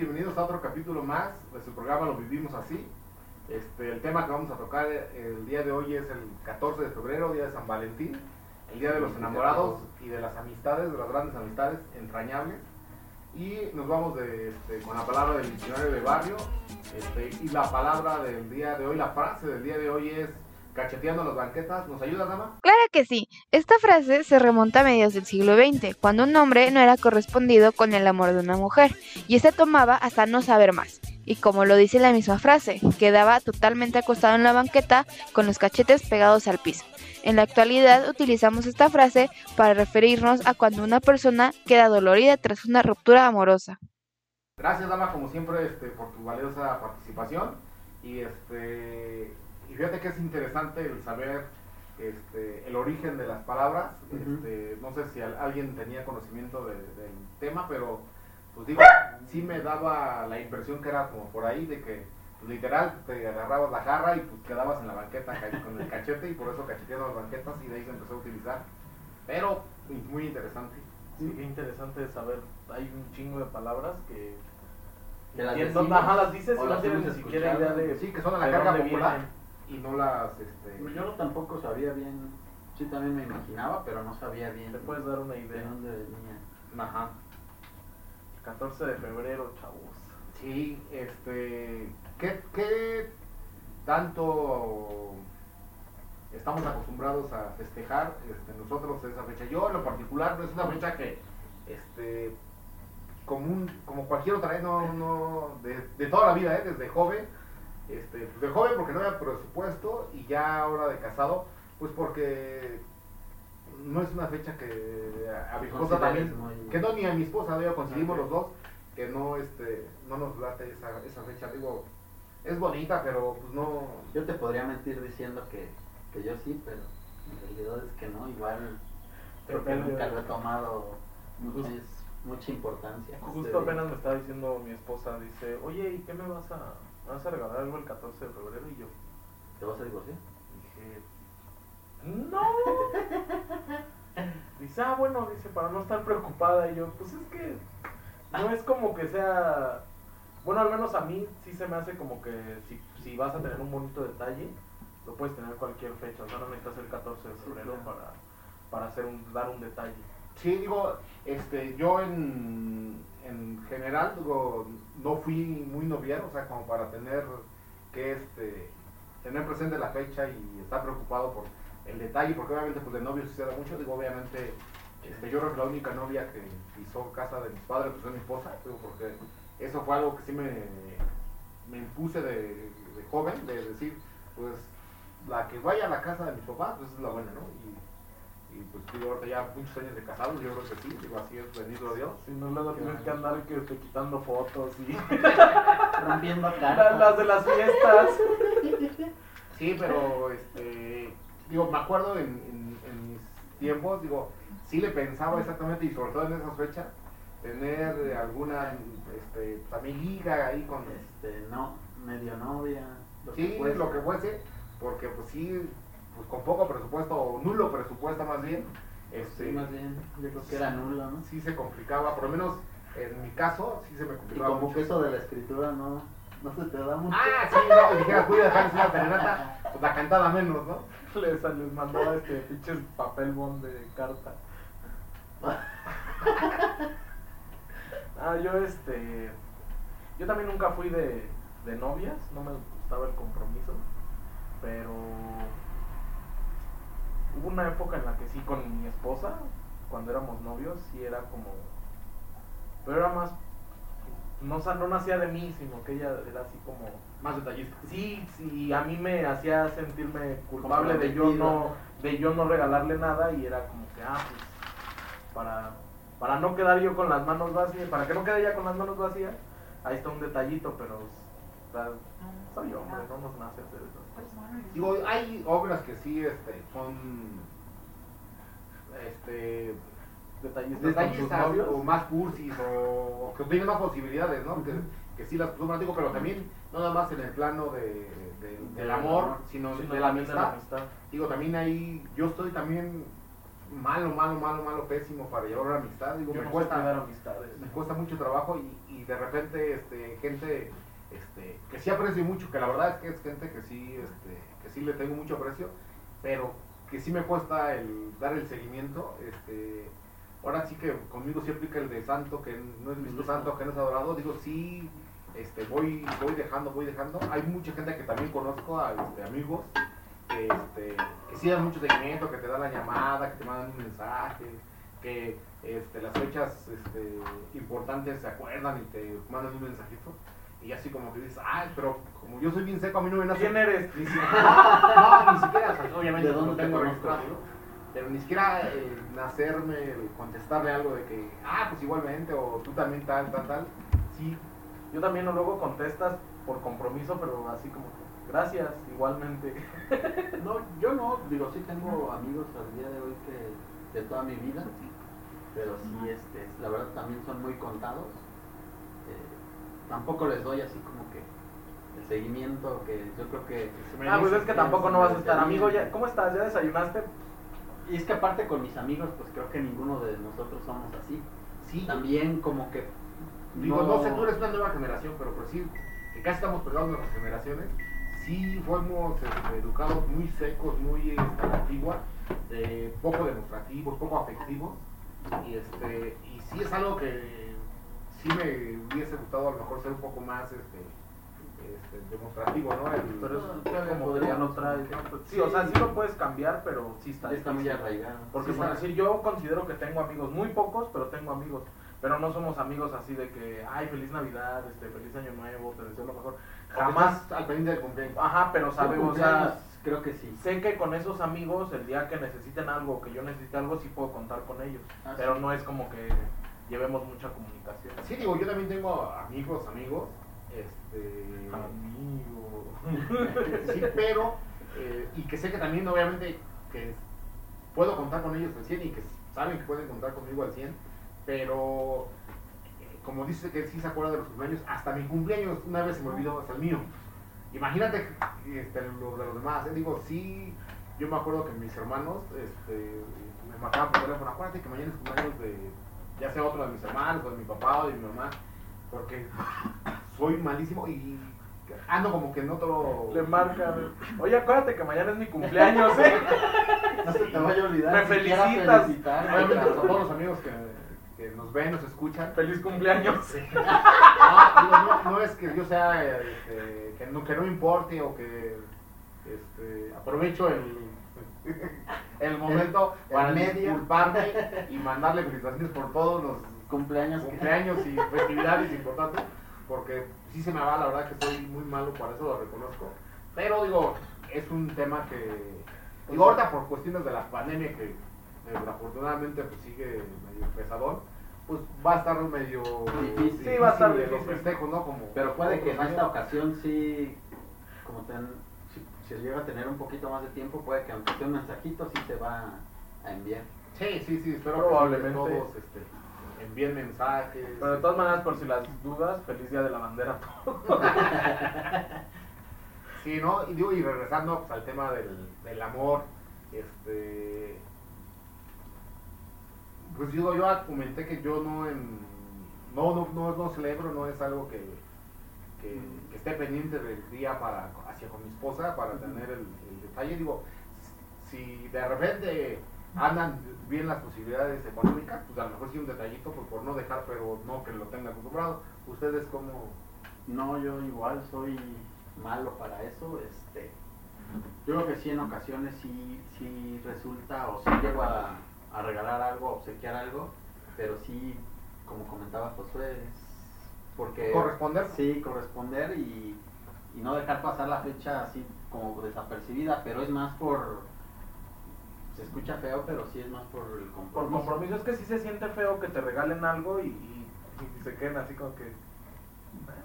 Bienvenidos a otro capítulo más de su programa Lo Vivimos Así. Este, el tema que vamos a tocar el día de hoy es el 14 de febrero, día de San Valentín, el día de los enamorados y de las amistades, de las grandes amistades entrañables. Y nos vamos de, este, con la palabra del diccionario de barrio. Este, y la palabra del día de hoy, la frase del día de hoy es cacheteando las banquetas. ¿Nos ayuda, dama? Claro que sí. Esta frase se remonta a mediados del siglo XX, cuando un hombre no era correspondido con el amor de una mujer, y este tomaba hasta no saber más. Y como lo dice la misma frase, quedaba totalmente acostado en la banqueta con los cachetes pegados al piso. En la actualidad utilizamos esta frase para referirnos a cuando una persona queda dolorida tras una ruptura amorosa. Gracias, dama, como siempre, este, por tu valiosa participación. Y este fíjate que es interesante el saber este, el origen de las palabras. Este, no sé si alguien tenía conocimiento del tema, pero pues digo, sí me daba la impresión que era como por ahí de que pues, literal te agarrabas la jarra y pues quedabas en la banqueta con el cachete y por eso cachetearon las banquetas y de ahí se empezó a utilizar. Pero muy interesante. Sí, qué interesante saber. Hay un chingo de palabras que. que las, decimos, las dices y no tienes ni siquiera idea de. Sí, que son de la carga popular y no las... Este... Yo tampoco sabía bien, sí también me imaginaba, pero no sabía bien. ¿Te puedes dar una idea? De dónde venía. Ajá. 14 de febrero, chavos. Sí, este... ¿Qué, qué tanto estamos acostumbrados a festejar este, nosotros esa fecha? Yo en lo particular no es una fecha que... Este, común, como cualquier otra, ¿eh? no, no, de, de toda la vida, ¿eh? desde joven, este, pues, de joven porque no había presupuesto y ya ahora de casado, pues porque no es una fecha que a mi esposa también, que no ni a mi esposa, ya coincidimos los dos, que no este no nos late esa, esa fecha, digo, es bonita, pero pues no... Yo te podría mentir diciendo que, que yo sí, pero en realidad es que no, igual creo que nunca lo he tomado mucha, mucha importancia. Justo este apenas me estaba diciendo mi esposa, dice, oye, ¿y qué me vas a ¿me vas a regalar algo el 14 de febrero? Y yo, ¿te vas a divorciar? Dije, no. dice, ah, bueno, dice, para no estar preocupada. Y yo, pues es que no es como que sea. Bueno, al menos a mí sí se me hace como que si, si vas a tener un bonito detalle, lo puedes tener cualquier fecha. O sea, no necesitas el 14 de febrero para, para hacer un, dar un detalle. Sí, digo, este, yo en, en general digo, no fui muy noviero, o sea, como para tener que este, tener presente la fecha y estar preocupado por el detalle, porque obviamente pues de novio se da mucho, digo, obviamente este, yo creo que la única novia que pisó casa de mis padres pues fue mi esposa, digo, porque eso fue algo que sí me, me impuse de, de, joven, de decir, pues la que vaya a la casa de mis papás, pues es la buena, ¿no? Y, y pues digo, ahorita ya muchos años de casados, yo creo que sí, digo, así es, bendito Dios. Si no, luego tienes que andar que esté quitando fotos y rompiendo cartas. Las de las fiestas. Sí, pero, este, digo, me acuerdo en, en, mis tiempos, digo, sí le pensaba exactamente, y sobre todo en esas fechas, tener alguna, este, amiguita ahí con... Este, no, medio novia. Lo sí, que lo que fuese, porque pues sí, pues con poco presupuesto, o nulo presupuesto más bien. Este, sí, más bien, yo creo que era nulo, ¿no? Sí se complicaba, por lo menos en mi caso, sí se me complicaba. Y como que eso de la escritura no, no se te da mucho. Ah, sí, no, dijeras, voy a dejar una serenata, pues la cantada menos, ¿no? Les, les mandaba este pinche papel bond de carta. ah, yo este. Yo también nunca fui de, de novias, no me gustaba el compromiso, pero hubo una época en la que sí con mi esposa, cuando éramos novios, sí era como... Pero era más... No, no nacía de mí, sino que ella era así como... Más detallista. Sí, sí, a mí me hacía sentirme culpable de yo no de yo no regalarle nada y era como que, ah, pues, para, para no quedar yo con las manos vacías, para que no quede ella con las manos vacías, ahí está un detallito, pero soy hombre, no nos nace hacer eso. Digo, hay obras que sí este, son este, detallistas, o más cursis o, que tienen más posibilidades, ¿no? que, que, sí las digo, pero también no nada más en el plano de, del amor, sino, de, la amistad. Digo, también ahí, yo estoy también malo, malo, malo, malo, pésimo para llevar una amistad. Digo, Yo me no cuesta, me cuesta mucho trabajo y, y de repente este, gente este, que sí aprecio mucho, que la verdad es que es gente que sí, este, que sí le tengo mucho aprecio, pero que sí me cuesta el dar el seguimiento. Este, ahora sí que conmigo sí aplica el de santo, que no es visto santo, que no es adorado. Digo, sí, este, voy, voy dejando, voy dejando. Hay mucha gente que también conozco, a, este, amigos, que, este, que sí dan mucho seguimiento, que te dan la llamada, que te mandan un mensaje, que este, las fechas este, importantes se acuerdan y te mandan un mensajito. Y así como que dices, ay, pero como yo soy bien seco, a mí no me nace. ¿Quién eres? Ni siquiera, no, ni siquiera, o sea, obviamente ¿De lo dónde te tengo registrado, pero ni siquiera eh, nacerme, contestarle algo de que, ah, pues igualmente, o tú también tal, tal, tal. Sí, Yo también luego contestas por compromiso, pero así como gracias, igualmente. No, yo no, digo, sí tengo amigos al día de hoy que de toda mi vida, pero sí, este, la verdad también son muy contados. Eh, tampoco les doy así como que el seguimiento que yo creo que... se me Ah, pues es que tampoco no vas a estar. Sí. Amigo, ya, ¿cómo estás? ¿Ya desayunaste? Y es que aparte con mis amigos, pues creo que ninguno de nosotros somos así. Sí, También como que... Digo, no, sé, tú eres una nueva generación, pero por decir que casi estamos pegados nuestras generaciones, sí fuimos este, educados muy secos, muy a la antigua, eh, poco demostrativos, poco afectivos, y, este, y sí es algo que sí me hubiese gustado a lo mejor ser un poco más este, este, demostrativo, ¿no? El- Pero eso No, todavía como podría no no trae. sé. ¿no? Pues sí, o sea, sí lo puedes cambiar, pero sí está. Está muy difícil. arraigado. Porque Sí, por decir, yo considero que tengo amigos, muy pocos, pero tengo amigos. Pero no somos amigos así de que, ay, feliz Navidad, este, feliz Año Nuevo, te deseo lo mejor. Jamás al pendiente del cumpleaños. Ajá, pero sabemos, o sea, creo que sí. sé que con esos amigos, el día que necesiten algo, que yo necesite algo, sí puedo contar con ellos. Ah, Pero sí. no es como que llevemos mucha comunicación. Sí, digo, yo también tengo amigos, amigos, este... Amigo. Sí, pero, eh, y que sé que también, obviamente, que puedo contar con ellos al 100 y que saben que pueden contar conmigo al 100, pero, eh, como dice que sí se acuerda de los cumpleaños, hasta mi cumpleaños una vez se me olvidó, hasta el mío. Imagínate este, los de los demás, eh, digo, sí, yo me acuerdo que mis hermanos este, me marcaban por teléfono, acuérdate que mañana es cumpleaños de, ya sea otro de mis hermanos, o de mi papá o de mi mamá, porque soy malísimo y ando como que en otro... Le marcan. Oye, acuérdate que mañana es mi cumpleaños, ¿eh? No se te vaya a olvidar. Me felicitas. Obviamente, a todos los amigos que, que nos ven, nos escuchan. Feliz cumpleaños. No, digo, no, no es que yo sea, este, que, no, que no importe o que este, aprovecho el, el momento El para medio. disculparme y mandarle felicitaciones por todos los Cumpleaños. cumpleaños y festividades importantes, porque sí se me va, la verdad que soy muy malo para eso, lo reconozco. Pero digo, es un tema que, digo, ahorita por cuestiones de la pandemia que eh, afortunadamente pues sigue medio pesadón, pues va a estar medio Difícil. Sí, va a estar de los festejos, ¿no? Como Pero puede que en esta ocasión sí, como ten, si, llega a tener un poquito más de tiempo, puede que aunque sea un mensajito sí se va a enviar. Sí, sí, sí, espero Probablemente. que todos este, envíen mensajes. Pero de todas maneras, por si las dudas, feliz día de la bandera a todos. Sí, ¿no? Y digo, y regresando pues, al tema del, del amor, este. Pues digo, yo comenté que yo no en. No, no, no, no celebro, no es algo que, que, que esté pendiente del día para hacia con mi esposa para tener el, el detalle. Digo, si de repente andan bien las posibilidades económicas, pues a lo mejor sí un detallito pues, por no dejar, pero no que lo tenga acostumbrado. ¿Ustedes cómo.? No, yo igual soy malo para eso. Este, yo creo que sí en ocasiones sí, sí resulta o sí llego a, a regalar algo, a obsequiar algo, pero sí, como comentaba Josué, es porque... ¿Corresponder? Sí, corresponder y, y no dejar pasar la fecha así como desapercibida, pero es más por... Se escucha feo, pero sí es más por el Por compromiso. compromiso, es que sí se siente feo que te regalen algo y, y- y se queden así como que. "Eh,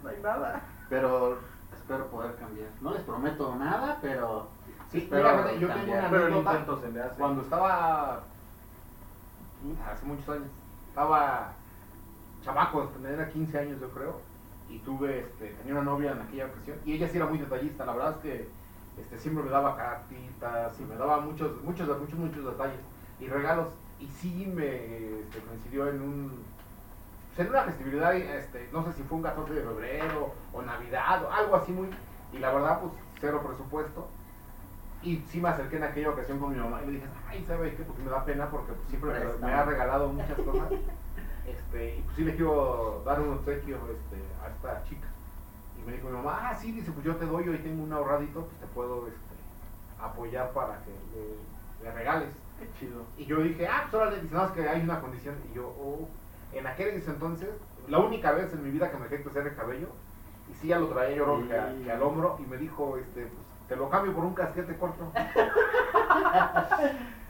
No hay nada. Pero espero poder cambiar. No les prometo nada, pero Sí, espero mira, yo tengo cambiar. Pero el intento se le hace. Cuando estaba puta, hace muchos años, estaba chamaco, tenía 15 años yo creo, y tuve, este, tenía una novia en aquella ocasión, y ella sí era muy detallista, la verdad es que este, siempre me daba cartitas y me daba muchos, muchos, muchos, muchos detalles. y regalos. Y sí me este, coincidió en un pues, en una festividad, este, no sé si fue un 14 de febrero o Navidad o algo así muy, y la verdad pues cero presupuesto. Y sí me acerqué en aquella ocasión con mi mamá y le dije, ay, ¿sabes qué? Pues me da pena porque pues, siempre me, me ha regalado muchas cosas. Este, y pues sí le quiero dar un obsequio este, a esta chica. Y me dijo mi mamá, ah, sí, dice, pues yo te doy, hoy tengo un ahorradito, pues te puedo este, apoyar para que le, le regales. Qué chido. Y yo dije, ah, pues órale, dice, no, es que hay una condición. Y yo, oh, en aquel entonces, la única vez en mi vida que me dejé crecer el cabello, y sí, ya lo traía yo que, a- que al hombro, y me dijo, este, pues, te lo cambio por un casquete corto.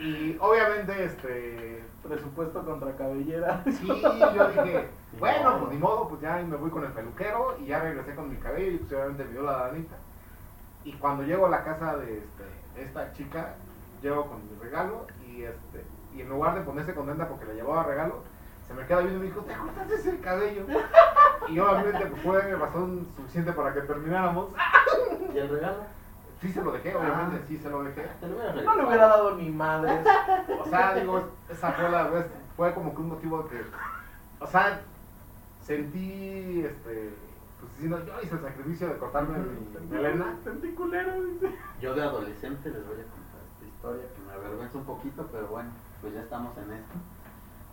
y obviamente, este, Presupuesto contra cabellera. sí, yo dije, bueno, pues ni modo, pues ya me voy con el peluquero, y ya regresé con mi cabello, y pues obviamente me dio la danita. Y cuando llego a la casa de, este, de esta chica, llego con mi regalo, y este, y en lugar de ponerse contenta porque le llevaba regalo, se me queda viendo y me dijo, ¿te cortaste ese cabello? Y obviamente pues, fue razón suficiente para que termináramos. ¿Y el regalo? Sí se lo dejé, obviamente, sí se lo dejé. Hubiera No le hubiera dado ni madres. O sea, digo, esa fue la vez, fue como que un motivo que, o sea, sentí, este, pues diciendo, yo hice el sacrificio de cortarme mi melena. Sentí culero, dice. Yo de adolescente les voy a contar esta historia que me avergüenza un poquito, pero bueno, pues ya estamos en esto.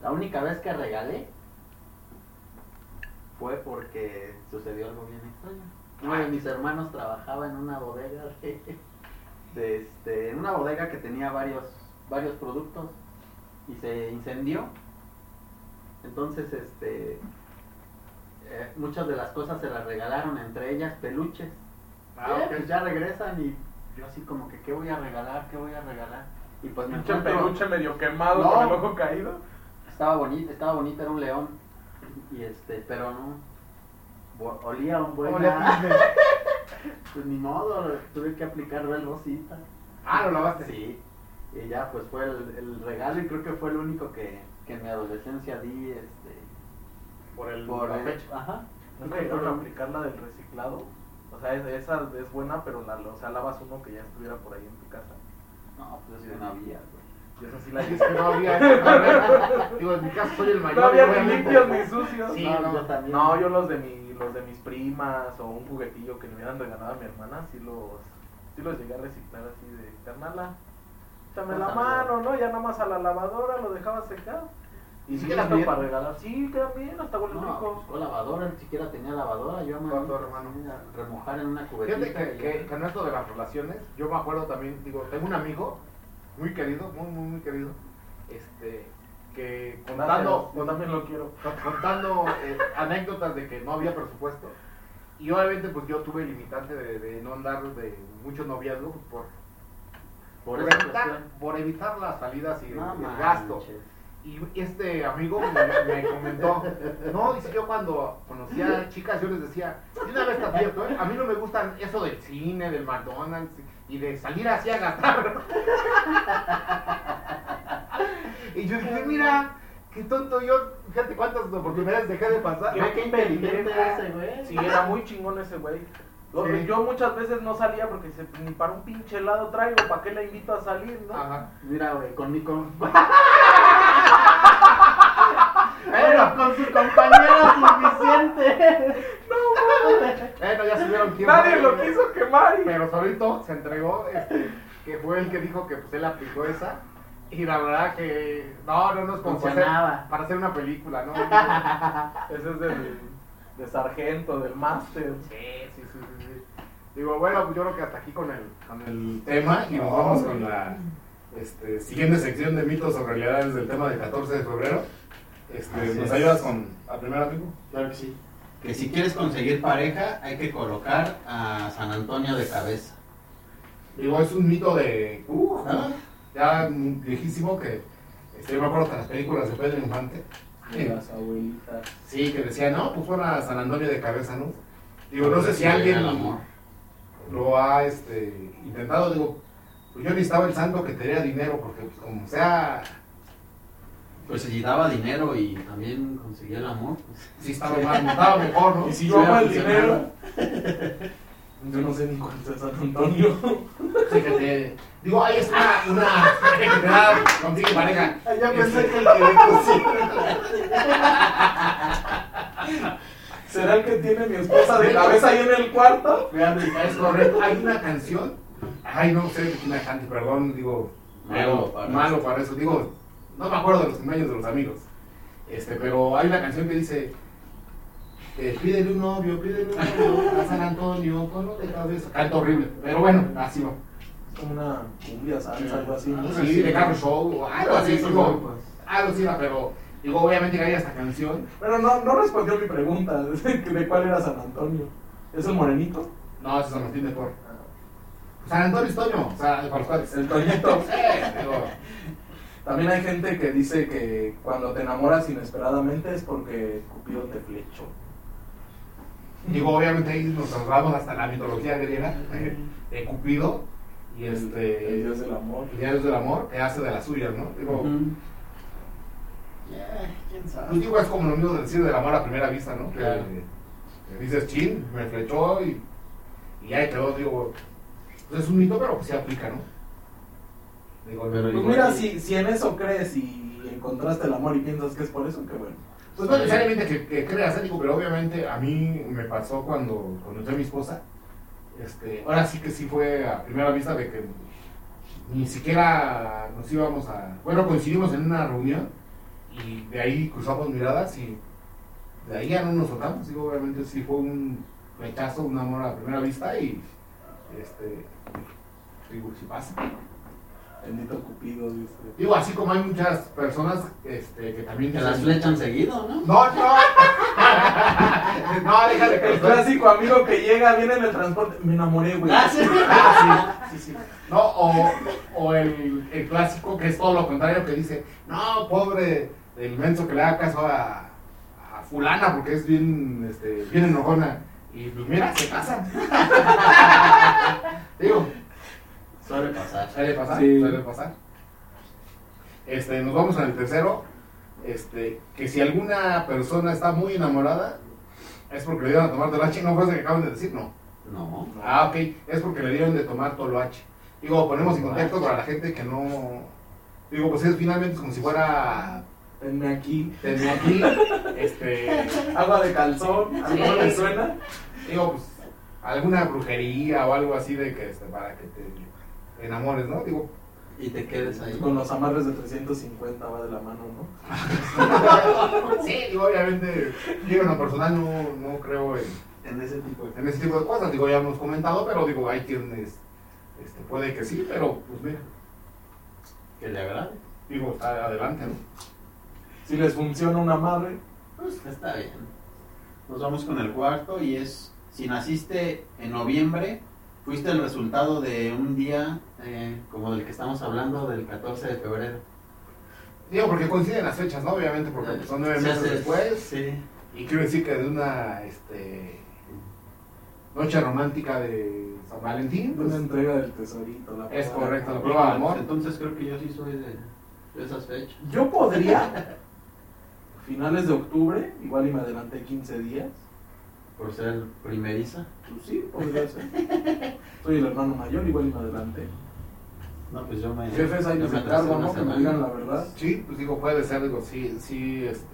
La única vez que regalé fue porque sucedió algo bien extraño. Uno de mis hermanos trabajaba en una bodega de, de este, en una bodega que tenía varios, varios productos y se incendió. Entonces, este, eh, muchas de las cosas se las regalaron, entre ellas peluches. Ah, Eh, pues ya regresan y yo así como que, ¿qué voy a regalar? ¿Qué voy a regalar? Y pues me encuentro- peluche medio quemado No. con el ojo caído. Estaba bonito, estaba bonito, era un león. Y este, pero no. Olía un buen. ¿Cómo le ah, puse? Pues ni modo, tuve que aplicar el rosita. Ah, lo lavaste. Sí. Y ya pues fue el, el regalo y creo que fue el único que, que en mi adolescencia di este Por el, por el- fecha. Ajá. Nunca llegaron a aplicar la del reciclado. O sea, es- esa es buena, pero la, o sea, lavas uno que ya estuviera por ahí en tu casa. No, pues eso no había, güey. Y eso sí la es que no había. eso, Digo, en mi caso soy el mayor. No había ni limpios ni sucios. Sí, no, no. yo también. No, yo los de mi, los de mis primas o un juguetillo que le hubieran regalado a mi hermana, sí los, sí los llegué a reciclar así de carnala. Échame la mano, ¿no? Ya nada más a la lavadora lo dejaba secar. ¿Y sí quedan bien? para regalar. Sí, quedan bien, hasta huelen No, rico. pues, lavadora, ni siquiera tenía lavadora, yo me hermano. remojar en una cubetita. Fíjate que, y que, que en esto de las relaciones, yo me acuerdo también, digo, tengo un amigo muy querido, muy, muy, muy querido, este, que contando, yo también lo quiero. contando eh, anécdotas de que no había presupuesto, y obviamente pues yo tuve el limitante de, de no andar de mucho noviazgo pues, por, por evitar, por evitar las salidas y el, No el gasto. Y este amigo me, me comentó, no, dice yo cuando conocía chicas yo les decía, de una vez está cierto, ¿eh? a mí no me gustan eso del cine, del McDonald's y de salir así a gastar. y yo dije, mira, qué tonto yo, fíjate cuántas oportunidades dejé de pasar. Ve qué inteligente ese güey. Sí, era muy chingón ese güey. Sí. Yo muchas veces no salía porque se- ni para un pinche helado traigo, ¿para qué la invito a salir, no? Ajá. Mira, güey, con mi con... Bueno, con su compañera suficiente. bueno, ya subieron tiempo. Nadie lo quiso quemar y... Pero solito se entregó, este, que fue el que dijo que pues él aplicó esa. Y la verdad que no, no nos como para hacer, Funcionaba. para hacer una película, ¿no? Ese es del, de sargento, del máster. Sí, sí, sí, sí, sí. Digo, bueno, pues yo creo que hasta aquí con el, con el tema y nos vamos con la este, siguiente sección de mitos o realidades del tema del 14 de febrero. Este, ¿Nos es. ayudas con la primera, amigo? Claro que sí. Que si quieres conseguir pareja, hay que colocar a San Antonio de cabeza. Digo, es un mito de. Uh, Ah. ya viejísimo que. Este, yo me acuerdo que en las películas de Pedro Infante. De las abuelitas. Sí, que decía, no, pues fue a San Antonio de cabeza, ¿no? Digo, no sé si alguien amor. lo ha este, intentado, digo, pues yo necesitaba el santo que tenía dinero, porque pues, como sea, Pues si daba dinero y también conseguía el amor. Pues, sí estaba, más, estaba mejor, ¿no? Y sí, Yo hubiera el dinero. Yo no sé ni cuál es San Antonio. Fíjate, digo, ahí está una da contigo pareja. Ah, ya pensé Este, que el cocina. ¿Será el que tiene mi esposa de cabeza ahí en el cuarto? Fíjate, es correcto. Hay una canción, ay, no sé la cante, perdón, digo, Malo malo para eso. Digo, no me acuerdo de los cumpleaños de los amigos. Este, pero hay una canción que dice, eh, pídele un novio, pídele un novio a San Antonio, con lo de cabeza. Canto horrible, pero bueno, así va. Es como una cumbia, salsa, algo así, ¿no? Sí, de carro show, o algo así, Sí, digo, pues. algo así va, pero digo, obviamente que hay esta canción. Pero no, no respondió mi pregunta de cuál era San Antonio. ¿Es el morenito? No, ese es San Martín de Porres. San Antonio es Toño, o sea, para los cuates. El Toñito. Sí, digo, También hay gente que dice que cuando te enamoras inesperadamente es porque Cupido te flechó. Digo, obviamente ahí nos trasladamos hasta la mitología griega eh, de Cupido y este El dios del amor. el dios del amor que hace de las suyas, ¿no? Digo. Yeah, quién pues sabe. digo, es como lo mismo de decir del amor a primera vista, ¿no? Que, Claro. que dices, chin, me flechó y, y ahí quedó, digo, pues es un mito, pero pues se aplica, ¿no? Digo, Pero Pues mira, si, si en eso crees y encontraste el amor y piensas que es por eso, qué bueno. Pues no necesariamente que, que creas, digo, pero obviamente a mí me pasó cuando conocí a mi esposa. Este, ahora sí que sí fue a primera vista de que ni siquiera nos íbamos a. Bueno, coincidimos en una reunión y de ahí cruzamos miradas y de ahí ya no nos soltamos. Digo, obviamente sí fue un rechazo, un amor a primera vista y. Este. Digo, si pasa. Bendito Cupido, dice. Digo, así como hay muchas personas este, que también. Que las flechan seguido, ¿no? No, no. no, déjale que El clásico amigo que llega, viene en el transporte. Me enamoré, güey. Ah, sí. Ah, sí, sí, sí. No, o, o el, el clásico que es todo lo contrario, que dice, no, pobre el menso que le haga caso a, a fulana porque es bien, este, bien enojona. Y pues mira, se casan. Digo, Suele pasar. suele pasar, Sí. suele pasar. Este, nos vamos al tercero. Este, que si alguna persona está muy enamorada, es porque le dieron a tomar toloache, no fue eso que acaban de decir, no. No. Ah, ok, es porque le dieron de tomar toloache. Digo, ponemos en contexto para la gente que no. Digo, pues es finalmente como si fuera. Tenme aquí. Tenía aquí, este. Agua de calzón. ¿A no le suena? Digo, pues alguna brujería o algo así de que este, para que te enamores, ¿no? Digo, Y te quedes ahí. Con los amarres de 350 va de la mano, ¿no? sí, digo, obviamente, yo en lo personal no, no creo en, En ese tipo de en ese tipo de cosas. Digo, ya hemos comentado, pero digo, hay quienes este, puede que sí, pero pues mira, Que le agrade. digo, está adelante, ¿no? Si les funciona un amarre, Pues está bien. Nos vamos con el cuarto y es, si naciste en noviembre, fuiste el resultado de un día eh, como del que estamos hablando, del 14 de febrero. Digo, porque coinciden las fechas, ¿no? Obviamente, porque pues, son nueve Se meses hace- después. Sí. Y quiero decir que de una este, noche romántica de San Valentín, una pues, entrega del tesorito. La es correcto, la prueba de amor. Entonces creo que yo sí soy de, de esas fechas. Yo podría, finales de octubre, igual y me adelanté 15 días. Por ser primeriza. Pues sí, podría ser. Soy el hermano mayor, igual y me adelanté. No, pues yo me. Jefes, atrasé encargo, una ¿no? Que me digan la verdad. Sí, pues digo, puede ser, digo, sí, sí, este.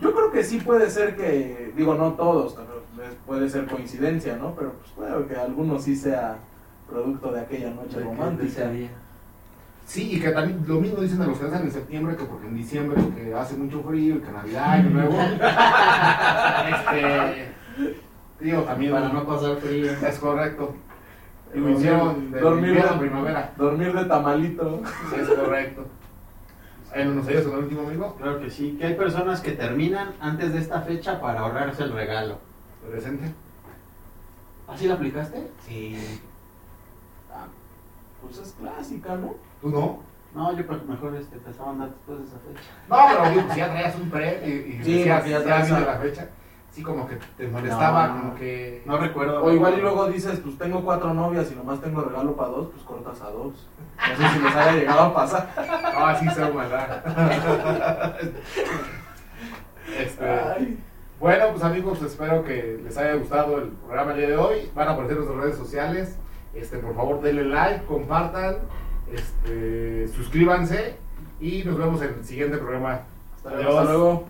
Yo creo que sí puede ser que, digo, no todos, puede ser coincidencia, ¿no? Pero pues puede que algunos sí sea producto de aquella noche De que- romántica. Sí, y que también lo mismo dicen de los que nacen en septiembre, que porque en diciembre que hace mucho frío y que Navidad, Año Nuevo. este. Digo, también. Para no pasar frío. Es correcto. Y Dormir- lo hicieron de dormir- a primavera. Dormir de tamalito. Sí, es correcto. Nos ayudas con el último amigo. Claro que sí. Que hay personas que terminan antes de esta fecha para ahorrarse el regalo. Presente. ¿Así lo aplicaste? Sí. Ah, pues es clásica, ¿no? ¿Tú no? No, yo creo que mejor este, te estaban dando después de esa fecha. No, pero si ya traías un pre y, y Sí, decías, ya ya, traes viene a- la fecha. Sí, como que te molestaba, No, como que. No recuerdo. O igual y luego dices, pues tengo cuatro novias y nomás tengo regalo para dos, pues cortas a dos. No sé si les haya llegado a pasar. Ah, sí, se maldad. este. Ay, Bueno, pues amigos, espero que les haya gustado el programa el día de hoy. Van a aparecer en nuestras redes sociales. Este, por favor, denle like, compartan, este, suscríbanse y nos vemos en el siguiente programa. Hasta luego.